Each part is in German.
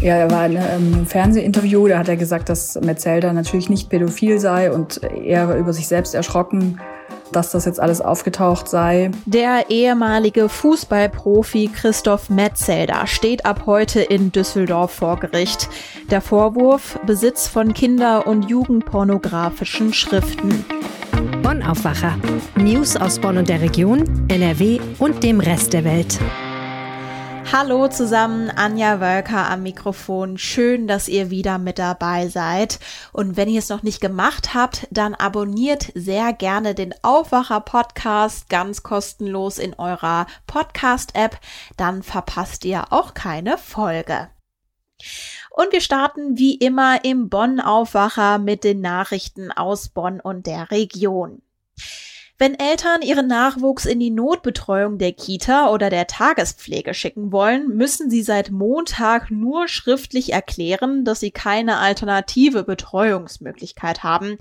Ja, er war in einem Fernsehinterview, da hat er gesagt, dass Metzelder natürlich nicht pädophil sei und er über sich selbst erschrocken, dass das jetzt alles aufgetaucht sei. Der ehemalige Fußballprofi Christoph Metzelder steht ab heute in Düsseldorf vor Gericht. Der Vorwurf Besitz von Kinder- und Jugendpornografischen Schriften. Bonn Aufwacher. News aus Bonn und der Region, NRW und dem Rest der Welt. Hallo zusammen, Anja Wölker am Mikrofon. Schön, dass ihr wieder mit dabei seid. Und wenn ihr es noch nicht gemacht habt, dann abonniert sehr gerne den Aufwacher Podcast ganz kostenlos in eurer Podcast App. Dann verpasst ihr auch keine Folge. Und wir starten wie immer im Bonn Aufwacher mit den Nachrichten aus Bonn und der Region. Wenn Eltern ihren Nachwuchs in die Notbetreuung der Kita oder der Tagespflege schicken wollen, müssen sie seit Montag nur schriftlich erklären, dass sie keine alternative Betreuungsmöglichkeit haben.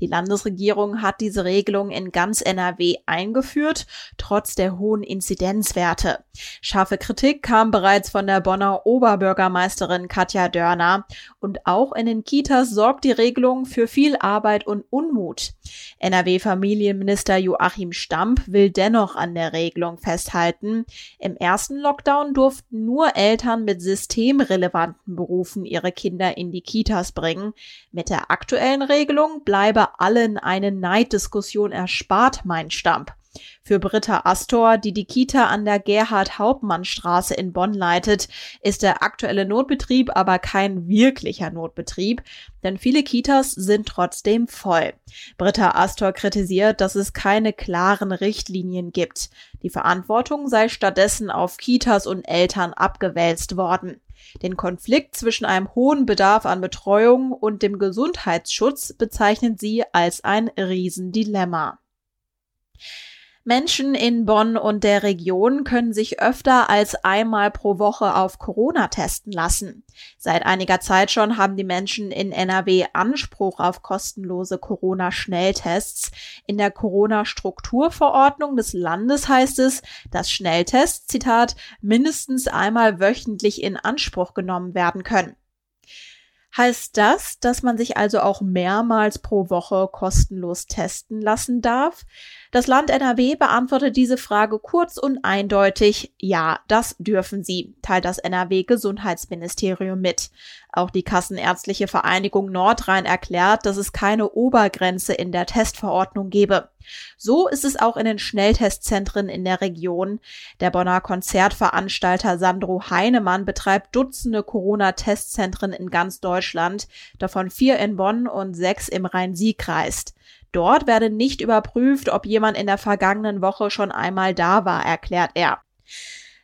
Die Landesregierung hat diese Regelung in ganz NRW eingeführt, trotz der hohen Inzidenzwerte. Scharfe Kritik kam bereits von der Bonner Oberbürgermeisterin Katja Dörner. Und auch in den Kitas sorgt die Regelung für viel Arbeit und Unmut. NRW-Familienminister Joachim Stamp will dennoch an der Regelung festhalten. Im ersten Lockdown durften nur Eltern mit systemrelevanten Berufen ihre Kinder in die Kitas bringen. Mit der aktuellen Regelung bleibe allen eine Neiddiskussion erspart, meint Stamp. Für Britta Astor, die die Kita an der Gerhard-Hauptmann-Straße in Bonn leitet, ist der aktuelle Notbetrieb aber kein wirklicher Notbetrieb, denn viele Kitas sind trotzdem voll. Britta Astor kritisiert, dass es keine klaren Richtlinien gibt. Die Verantwortung sei stattdessen auf Kitas und Eltern abgewälzt worden. Den Konflikt zwischen einem hohen Bedarf an Betreuung und dem Gesundheitsschutz bezeichnet sie als ein Riesendilemma. Menschen in Bonn und der Region können sich öfter als einmal pro Woche auf Corona testen lassen. Seit einiger Zeit schon haben die Menschen in NRW Anspruch auf kostenlose Corona-Schnelltests. In der Corona-Strukturverordnung des Landes heißt es, dass Schnelltests, Zitat, mindestens einmal wöchentlich in Anspruch genommen werden können. Heißt das, dass man sich also auch mehrmals pro Woche kostenlos testen lassen darf? Das Land NRW beantwortet diese Frage kurz und eindeutig. Ja, das dürfen sie, teilt das NRW Gesundheitsministerium mit. Auch die Kassenärztliche Vereinigung Nordrhein erklärt, dass es keine Obergrenze in der Testverordnung gebe. So ist es auch in den Schnelltestzentren in der Region. Der Bonner Konzertveranstalter Sandro Heinemann betreibt Dutzende Corona-Testzentren in ganz Deutschland, davon vier in Bonn und sechs im Rhein-Sieg-Kreis. Dort werde nicht überprüft, ob jemand in der vergangenen Woche schon einmal da war, erklärt er.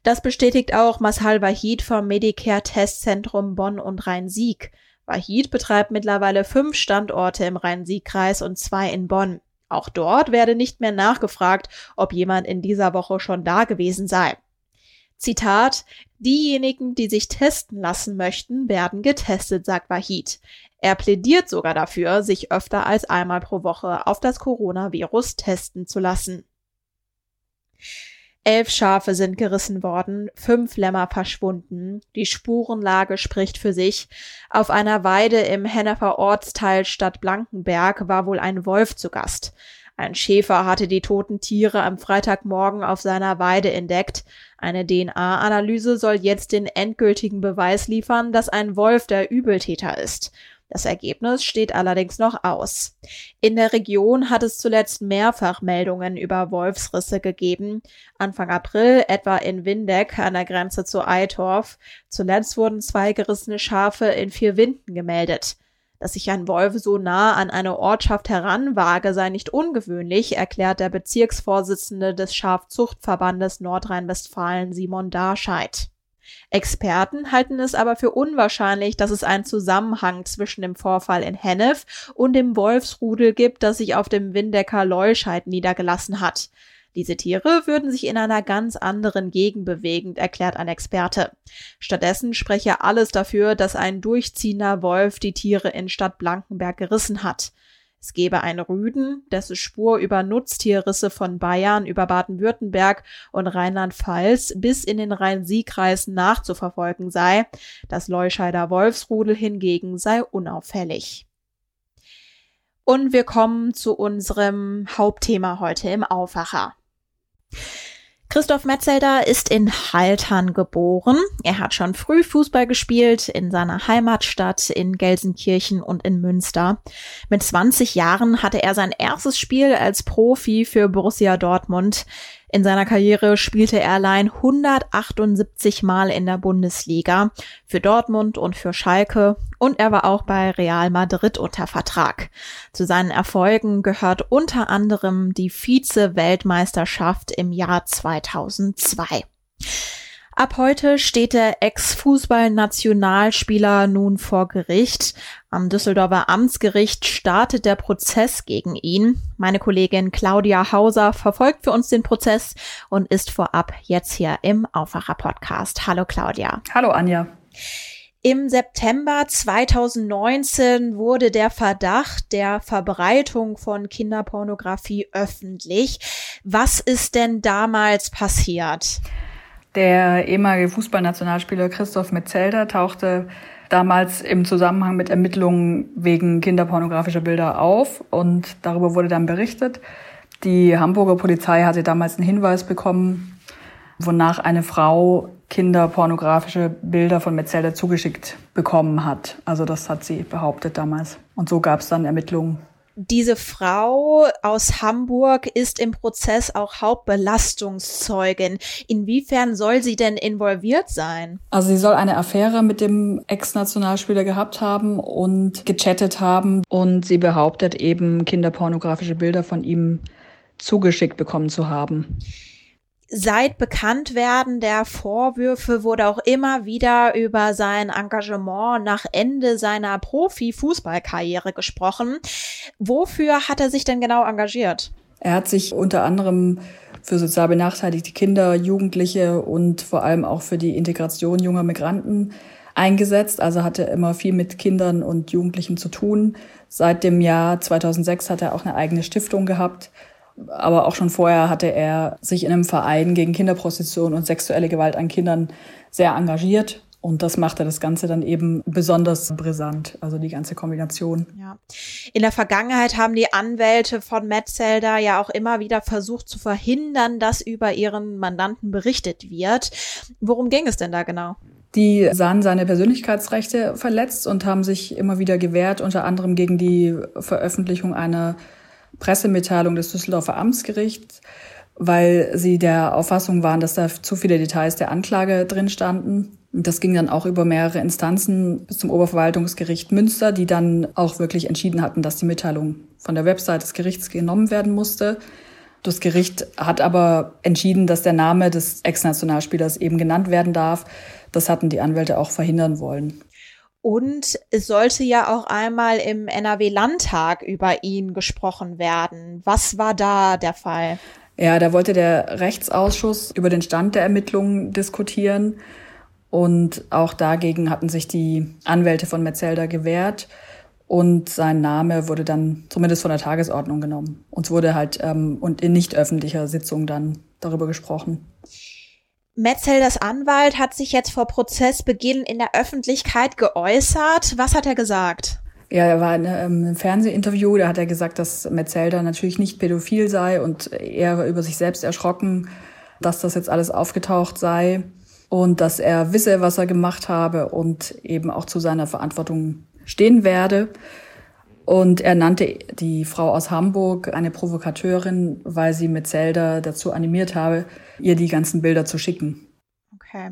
Das bestätigt auch Mashal Wahid vom Medicare Testzentrum Bonn und Rhein-Sieg. Wahid betreibt mittlerweile fünf Standorte im Rhein-Sieg-Kreis und zwei in Bonn. Auch dort werde nicht mehr nachgefragt, ob jemand in dieser Woche schon da gewesen sei. Zitat, diejenigen, die sich testen lassen möchten, werden getestet, sagt Wahid. Er plädiert sogar dafür, sich öfter als einmal pro Woche auf das Coronavirus testen zu lassen. Elf Schafe sind gerissen worden, fünf Lämmer verschwunden. Die Spurenlage spricht für sich. Auf einer Weide im Hennefer Ortsteil Stadt Blankenberg war wohl ein Wolf zu Gast. Ein Schäfer hatte die toten Tiere am Freitagmorgen auf seiner Weide entdeckt. Eine DNA-Analyse soll jetzt den endgültigen Beweis liefern, dass ein Wolf der Übeltäter ist. Das Ergebnis steht allerdings noch aus. In der Region hat es zuletzt mehrfach Meldungen über Wolfsrisse gegeben. Anfang April etwa in Windeck an der Grenze zu Eitorf. Zuletzt wurden zwei gerissene Schafe in vier Winden gemeldet. Dass sich ein Wolf so nah an eine Ortschaft heranwage, sei nicht ungewöhnlich, erklärt der Bezirksvorsitzende des Schafzuchtverbandes Nordrhein-Westfalen Simon Darscheid. Experten halten es aber für unwahrscheinlich, dass es einen Zusammenhang zwischen dem Vorfall in Hennef und dem Wolfsrudel gibt, das sich auf dem Windecker Leuscheid niedergelassen hat. Diese Tiere würden sich in einer ganz anderen Gegend bewegen, erklärt ein Experte. Stattdessen spreche alles dafür, dass ein durchziehender Wolf die Tiere in Stadt Blankenberg gerissen hat. Es gebe einen Rüden, dessen Spur über Nutztierrisse von Bayern über Baden-Württemberg und Rheinland-Pfalz bis in den Rhein-Sieg-Kreis nachzuverfolgen sei. Das Leuscheider Wolfsrudel hingegen sei unauffällig. Und wir kommen zu unserem Hauptthema heute im Aufwacher. Christoph Metzelder ist in Haltern geboren. Er hat schon früh Fußball gespielt in seiner Heimatstadt in Gelsenkirchen und in Münster. Mit 20 Jahren hatte er sein erstes Spiel als Profi für Borussia Dortmund. In seiner Karriere spielte er allein 178 Mal in der Bundesliga für Dortmund und für Schalke und er war auch bei Real Madrid unter Vertrag. Zu seinen Erfolgen gehört unter anderem die Vize-Weltmeisterschaft im Jahr 2002. Ab heute steht der Ex-Fußball-Nationalspieler nun vor Gericht. Am Düsseldorfer Amtsgericht startet der Prozess gegen ihn. Meine Kollegin Claudia Hauser verfolgt für uns den Prozess und ist vorab jetzt hier im Aufwacher Podcast. Hallo Claudia. Hallo Anja. Im September 2019 wurde der Verdacht der Verbreitung von Kinderpornografie öffentlich. Was ist denn damals passiert? Der ehemalige Fußballnationalspieler Christoph Metzelder tauchte damals im Zusammenhang mit Ermittlungen wegen kinderpornografischer Bilder auf und darüber wurde dann berichtet. Die Hamburger Polizei hatte damals einen Hinweis bekommen, wonach eine Frau kinderpornografische Bilder von Metzelder zugeschickt bekommen hat. Also das hat sie behauptet damals. Und so gab es dann Ermittlungen diese Frau aus Hamburg ist im Prozess auch Hauptbelastungszeugin. Inwiefern soll sie denn involviert sein? Also sie soll eine Affäre mit dem Ex-Nationalspieler gehabt haben und gechattet haben. Und sie behauptet eben, kinderpornografische Bilder von ihm zugeschickt bekommen zu haben. Seit Bekanntwerden der Vorwürfe wurde auch immer wieder über sein Engagement nach Ende seiner Profi-Fußballkarriere gesprochen. Wofür hat er sich denn genau engagiert? Er hat sich unter anderem für sozial benachteiligte Kinder, Jugendliche und vor allem auch für die Integration junger Migranten eingesetzt. Also hatte immer viel mit Kindern und Jugendlichen zu tun. Seit dem Jahr 2006 hat er auch eine eigene Stiftung gehabt aber auch schon vorher hatte er sich in einem Verein gegen Kinderprostitution und sexuelle Gewalt an Kindern sehr engagiert. Und das machte das Ganze dann eben besonders brisant, also die ganze Kombination. Ja. In der Vergangenheit haben die Anwälte von Metzelder ja auch immer wieder versucht zu verhindern, dass über ihren Mandanten berichtet wird. Worum ging es denn da genau? Die sahen seine Persönlichkeitsrechte verletzt und haben sich immer wieder gewehrt, unter anderem gegen die Veröffentlichung einer Pressemitteilung des Düsseldorfer Amtsgerichts, weil sie der Auffassung waren, dass da zu viele Details der Anklage drin standen. Das ging dann auch über mehrere Instanzen bis zum Oberverwaltungsgericht Münster, die dann auch wirklich entschieden hatten, dass die Mitteilung von der Website des Gerichts genommen werden musste. Das Gericht hat aber entschieden, dass der Name des Ex-Nationalspielers eben genannt werden darf. Das hatten die Anwälte auch verhindern wollen. Und es sollte ja auch einmal im NRW-Landtag über ihn gesprochen werden. Was war da der Fall? Ja, da wollte der Rechtsausschuss über den Stand der Ermittlungen diskutieren. Und auch dagegen hatten sich die Anwälte von Metzelder gewehrt. Und sein Name wurde dann zumindest von der Tagesordnung genommen. Und es wurde halt ähm, und in nicht öffentlicher Sitzung dann darüber gesprochen. Metzelders Anwalt hat sich jetzt vor Prozessbeginn in der Öffentlichkeit geäußert. Was hat er gesagt? Ja, er war in einem Fernsehinterview, da hat er gesagt, dass Metzelder natürlich nicht pädophil sei und er über sich selbst erschrocken, dass das jetzt alles aufgetaucht sei und dass er wisse, was er gemacht habe und eben auch zu seiner Verantwortung stehen werde. Und er nannte die Frau aus Hamburg eine Provokateurin, weil sie Metzelder dazu animiert habe, ihr die ganzen Bilder zu schicken. Okay.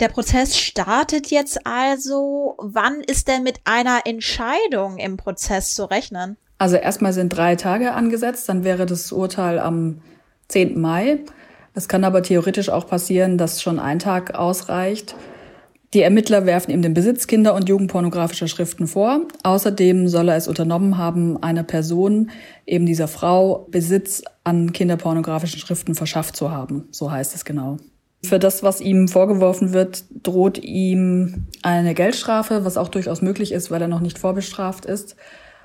Der Prozess startet jetzt also. Wann ist denn mit einer Entscheidung im Prozess zu rechnen? Also erstmal sind drei Tage angesetzt, dann wäre das Urteil am 10. Mai. Es kann aber theoretisch auch passieren, dass schon ein Tag ausreicht. Die Ermittler werfen ihm den Besitz kinder- und jugendpornografischer Schriften vor. Außerdem soll er es unternommen haben, einer Person, eben dieser Frau, Besitz an kinderpornografischen Schriften verschafft zu haben. So heißt es genau. Für das, was ihm vorgeworfen wird, droht ihm eine Geldstrafe, was auch durchaus möglich ist, weil er noch nicht vorbestraft ist.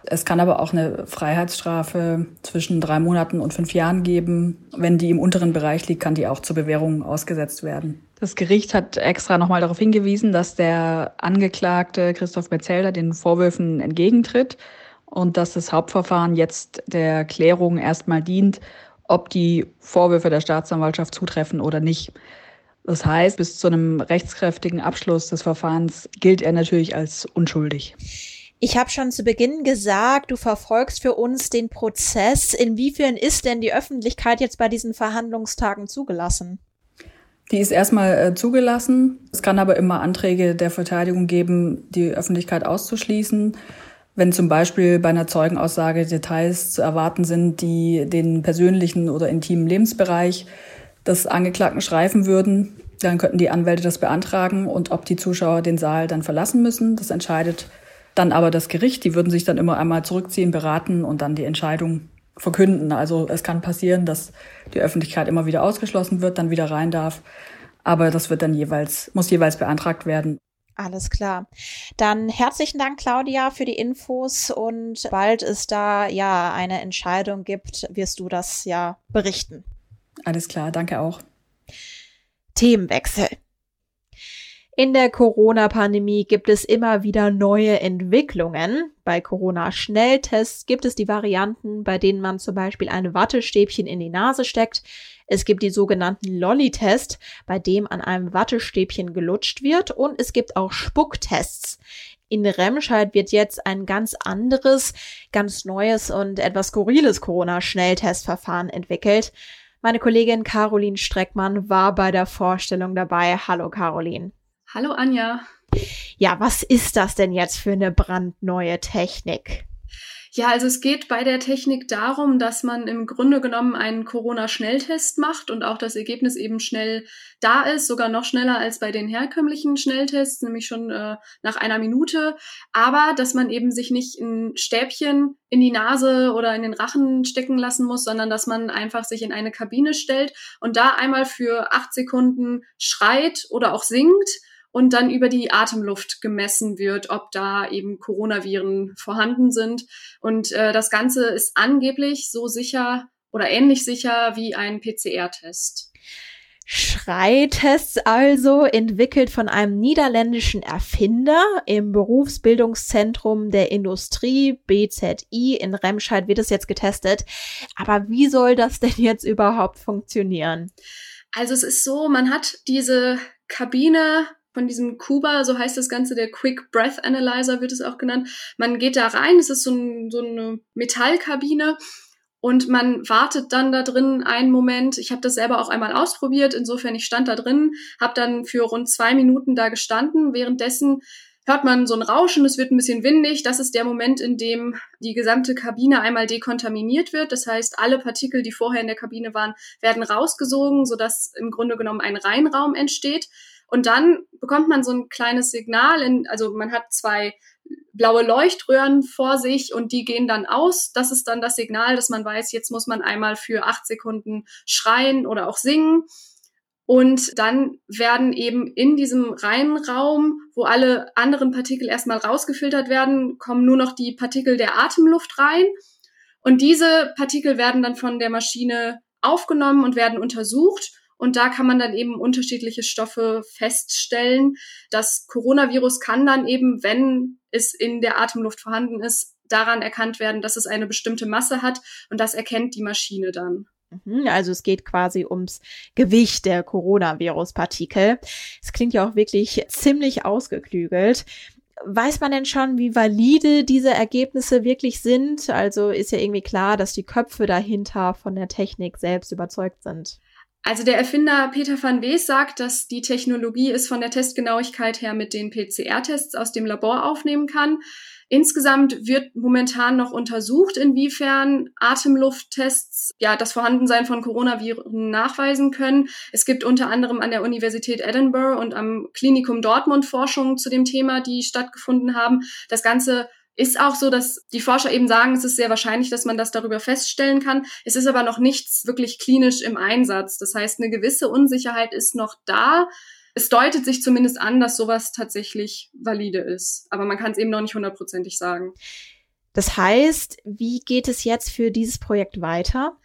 Es kann aber auch eine Freiheitsstrafe zwischen drei Monaten und fünf Jahren geben. Wenn die im unteren Bereich liegt, kann die auch zur Bewährung ausgesetzt werden. Das Gericht hat extra nochmal darauf hingewiesen, dass der Angeklagte Christoph Metzelder den Vorwürfen entgegentritt und dass das Hauptverfahren jetzt der Klärung erstmal dient, ob die Vorwürfe der Staatsanwaltschaft zutreffen oder nicht. Das heißt, bis zu einem rechtskräftigen Abschluss des Verfahrens gilt er natürlich als unschuldig. Ich habe schon zu Beginn gesagt, du verfolgst für uns den Prozess. Inwiefern ist denn die Öffentlichkeit jetzt bei diesen Verhandlungstagen zugelassen? Die ist erstmal äh, zugelassen. Es kann aber immer Anträge der Verteidigung geben, die Öffentlichkeit auszuschließen. Wenn zum Beispiel bei einer Zeugenaussage Details zu erwarten sind, die den persönlichen oder intimen Lebensbereich des Angeklagten schreifen würden, dann könnten die Anwälte das beantragen und ob die Zuschauer den Saal dann verlassen müssen, das entscheidet dann aber das Gericht, die würden sich dann immer einmal zurückziehen, beraten und dann die Entscheidung verkünden. Also es kann passieren, dass die Öffentlichkeit immer wieder ausgeschlossen wird, dann wieder rein darf. Aber das wird dann jeweils, muss jeweils beantragt werden. Alles klar. Dann herzlichen Dank, Claudia, für die Infos und bald es da ja eine Entscheidung gibt, wirst du das ja berichten. Alles klar, danke auch. Themenwechsel. In der Corona-Pandemie gibt es immer wieder neue Entwicklungen. Bei Corona-Schnelltests gibt es die Varianten, bei denen man zum Beispiel ein Wattestäbchen in die Nase steckt. Es gibt die sogenannten Lolli-Test, bei dem an einem Wattestäbchen gelutscht wird. Und es gibt auch Spucktests. In Remscheid wird jetzt ein ganz anderes, ganz neues und etwas skurriles Corona-Schnelltestverfahren entwickelt. Meine Kollegin Caroline Streckmann war bei der Vorstellung dabei. Hallo Caroline. Hallo Anja. Ja, was ist das denn jetzt für eine brandneue Technik? Ja, also es geht bei der Technik darum, dass man im Grunde genommen einen Corona-Schnelltest macht und auch das Ergebnis eben schnell da ist, sogar noch schneller als bei den herkömmlichen Schnelltests, nämlich schon äh, nach einer Minute. Aber dass man eben sich nicht ein Stäbchen in die Nase oder in den Rachen stecken lassen muss, sondern dass man einfach sich in eine Kabine stellt und da einmal für acht Sekunden schreit oder auch singt und dann über die Atemluft gemessen wird, ob da eben Coronaviren vorhanden sind. Und äh, das Ganze ist angeblich so sicher oder ähnlich sicher wie ein PCR-Test. Schreitests also, entwickelt von einem niederländischen Erfinder im Berufsbildungszentrum der Industrie BZI in Remscheid wird es jetzt getestet. Aber wie soll das denn jetzt überhaupt funktionieren? Also es ist so, man hat diese Kabine von diesem Kuba, so heißt das Ganze, der Quick Breath Analyzer wird es auch genannt. Man geht da rein, es ist so, ein, so eine Metallkabine und man wartet dann da drin einen Moment. Ich habe das selber auch einmal ausprobiert, insofern ich stand da drin, habe dann für rund zwei Minuten da gestanden. Währenddessen hört man so ein Rauschen, es wird ein bisschen windig. Das ist der Moment, in dem die gesamte Kabine einmal dekontaminiert wird. Das heißt, alle Partikel, die vorher in der Kabine waren, werden rausgesogen, sodass im Grunde genommen ein Reinraum entsteht. Und dann bekommt man so ein kleines Signal, in, also man hat zwei blaue Leuchtröhren vor sich und die gehen dann aus. Das ist dann das Signal, dass man weiß, jetzt muss man einmal für acht Sekunden schreien oder auch singen. Und dann werden eben in diesem reinen Raum, wo alle anderen Partikel erstmal rausgefiltert werden, kommen nur noch die Partikel der Atemluft rein. Und diese Partikel werden dann von der Maschine aufgenommen und werden untersucht. Und da kann man dann eben unterschiedliche Stoffe feststellen. Das Coronavirus kann dann eben, wenn es in der Atemluft vorhanden ist, daran erkannt werden, dass es eine bestimmte Masse hat. Und das erkennt die Maschine dann. Mhm, also es geht quasi ums Gewicht der Coronavirus-Partikel. Es klingt ja auch wirklich ziemlich ausgeklügelt. Weiß man denn schon, wie valide diese Ergebnisse wirklich sind? Also ist ja irgendwie klar, dass die Köpfe dahinter von der Technik selbst überzeugt sind. Also der Erfinder Peter van Wees sagt, dass die Technologie es von der Testgenauigkeit her mit den PCR-Tests aus dem Labor aufnehmen kann. Insgesamt wird momentan noch untersucht, inwiefern Atemlufttests ja das Vorhandensein von Coronaviren nachweisen können. Es gibt unter anderem an der Universität Edinburgh und am Klinikum Dortmund Forschungen zu dem Thema, die stattgefunden haben. Das Ganze ist auch so, dass die Forscher eben sagen, es ist sehr wahrscheinlich, dass man das darüber feststellen kann. Es ist aber noch nichts wirklich klinisch im Einsatz. Das heißt, eine gewisse Unsicherheit ist noch da. Es deutet sich zumindest an, dass sowas tatsächlich valide ist. Aber man kann es eben noch nicht hundertprozentig sagen. Das heißt, wie geht es jetzt für dieses Projekt weiter?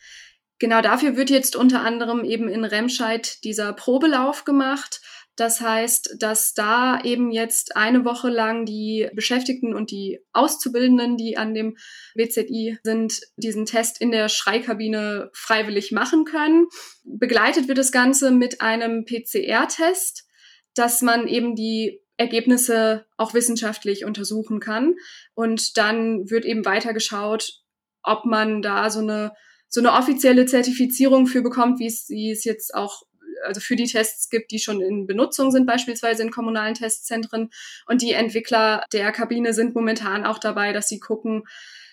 Genau dafür wird jetzt unter anderem eben in Remscheid dieser Probelauf gemacht. Das heißt, dass da eben jetzt eine Woche lang die Beschäftigten und die Auszubildenden, die an dem WZI sind, diesen Test in der Schreikabine freiwillig machen können. Begleitet wird das Ganze mit einem PCR-Test, dass man eben die Ergebnisse auch wissenschaftlich untersuchen kann. Und dann wird eben weiter geschaut, ob man da so eine so eine offizielle Zertifizierung für bekommt, wie es, wie es jetzt auch also für die Tests gibt, die schon in Benutzung sind, beispielsweise in kommunalen Testzentren. Und die Entwickler der Kabine sind momentan auch dabei, dass sie gucken,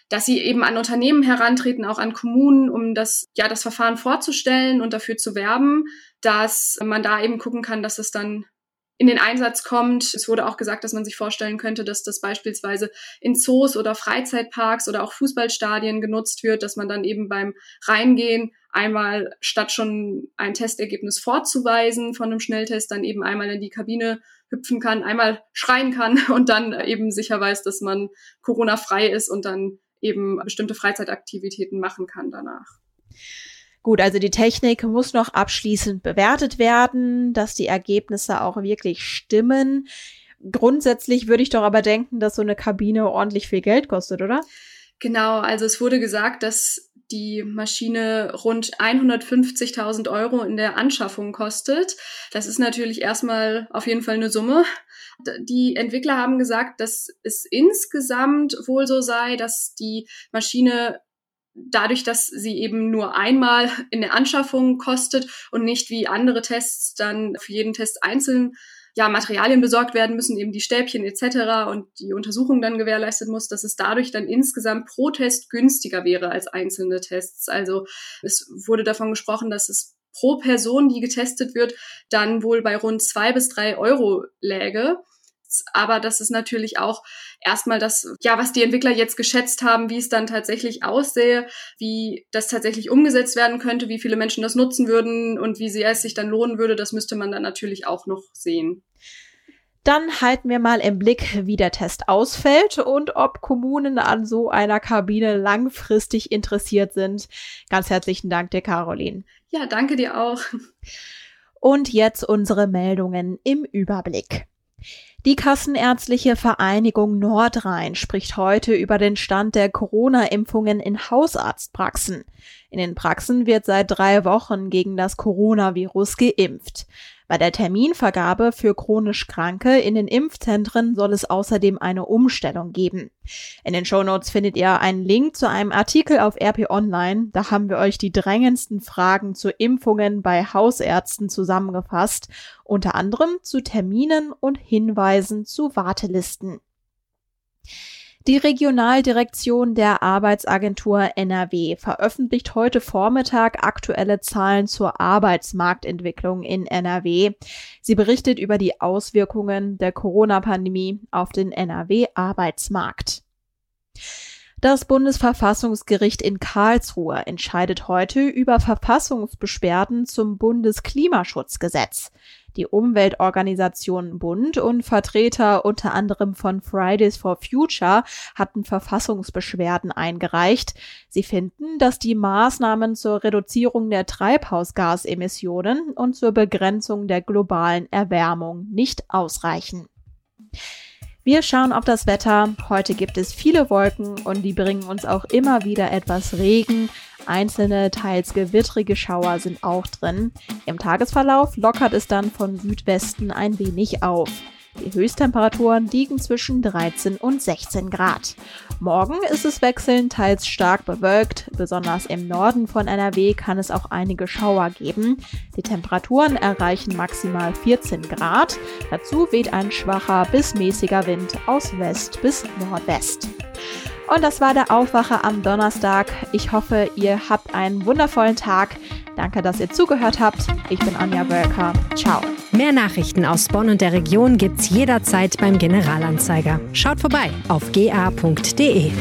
dass sie eben an Unternehmen herantreten, auch an Kommunen, um das, ja, das Verfahren vorzustellen und dafür zu werben, dass man da eben gucken kann, dass es dann in den Einsatz kommt. Es wurde auch gesagt, dass man sich vorstellen könnte, dass das beispielsweise in Zoos oder Freizeitparks oder auch Fußballstadien genutzt wird, dass man dann eben beim Reingehen einmal statt schon ein Testergebnis vorzuweisen von einem Schnelltest, dann eben einmal in die Kabine hüpfen kann, einmal schreien kann und dann eben sicher weiß, dass man Corona-frei ist und dann eben bestimmte Freizeitaktivitäten machen kann danach. Gut, also die Technik muss noch abschließend bewertet werden, dass die Ergebnisse auch wirklich stimmen. Grundsätzlich würde ich doch aber denken, dass so eine Kabine ordentlich viel Geld kostet, oder? Genau, also es wurde gesagt, dass die Maschine rund 150.000 Euro in der Anschaffung kostet. Das ist natürlich erstmal auf jeden Fall eine Summe. Die Entwickler haben gesagt, dass es insgesamt wohl so sei, dass die Maschine dadurch, dass sie eben nur einmal in der Anschaffung kostet und nicht wie andere Tests dann für jeden Test einzeln ja, Materialien besorgt werden müssen, eben die Stäbchen etc. und die Untersuchung dann gewährleistet muss, dass es dadurch dann insgesamt pro Test günstiger wäre als einzelne Tests. Also es wurde davon gesprochen, dass es pro Person, die getestet wird, dann wohl bei rund zwei bis drei Euro läge aber das ist natürlich auch erstmal das, ja, was die Entwickler jetzt geschätzt haben, wie es dann tatsächlich aussähe, wie das tatsächlich umgesetzt werden könnte, wie viele Menschen das nutzen würden und wie sehr es sich dann lohnen würde, das müsste man dann natürlich auch noch sehen. Dann halten wir mal im Blick, wie der Test ausfällt und ob Kommunen an so einer Kabine langfristig interessiert sind. Ganz herzlichen Dank dir, Caroline. Ja, danke dir auch. Und jetzt unsere Meldungen im Überblick. Die Kassenärztliche Vereinigung Nordrhein spricht heute über den Stand der Corona-Impfungen in Hausarztpraxen. In den Praxen wird seit drei Wochen gegen das Coronavirus geimpft. Bei der Terminvergabe für chronisch Kranke in den Impfzentren soll es außerdem eine Umstellung geben. In den Shownotes findet ihr einen Link zu einem Artikel auf RP Online. Da haben wir euch die drängendsten Fragen zu Impfungen bei Hausärzten zusammengefasst, unter anderem zu Terminen und Hinweisen zu Wartelisten. Die Regionaldirektion der Arbeitsagentur NRW veröffentlicht heute Vormittag aktuelle Zahlen zur Arbeitsmarktentwicklung in NRW. Sie berichtet über die Auswirkungen der Corona-Pandemie auf den NRW-Arbeitsmarkt. Das Bundesverfassungsgericht in Karlsruhe entscheidet heute über Verfassungsbeschwerden zum Bundesklimaschutzgesetz. Die Umweltorganisation Bund und Vertreter unter anderem von Fridays for Future hatten Verfassungsbeschwerden eingereicht. Sie finden, dass die Maßnahmen zur Reduzierung der Treibhausgasemissionen und zur Begrenzung der globalen Erwärmung nicht ausreichen. Wir schauen auf das Wetter. Heute gibt es viele Wolken und die bringen uns auch immer wieder etwas Regen. Einzelne, teils gewittrige Schauer sind auch drin. Im Tagesverlauf lockert es dann von Südwesten ein wenig auf. Die Höchsttemperaturen liegen zwischen 13 und 16 Grad. Morgen ist es wechselnd teils stark bewölkt. Besonders im Norden von NRW kann es auch einige Schauer geben. Die Temperaturen erreichen maximal 14 Grad. Dazu weht ein schwacher bis mäßiger Wind aus West bis Nordwest. Und das war der Aufwacher am Donnerstag. Ich hoffe, ihr habt einen wundervollen Tag. Danke, dass ihr zugehört habt. Ich bin Anja Wölker. Ciao. Mehr Nachrichten aus Bonn und der Region gibt's jederzeit beim Generalanzeiger. Schaut vorbei auf ga.de.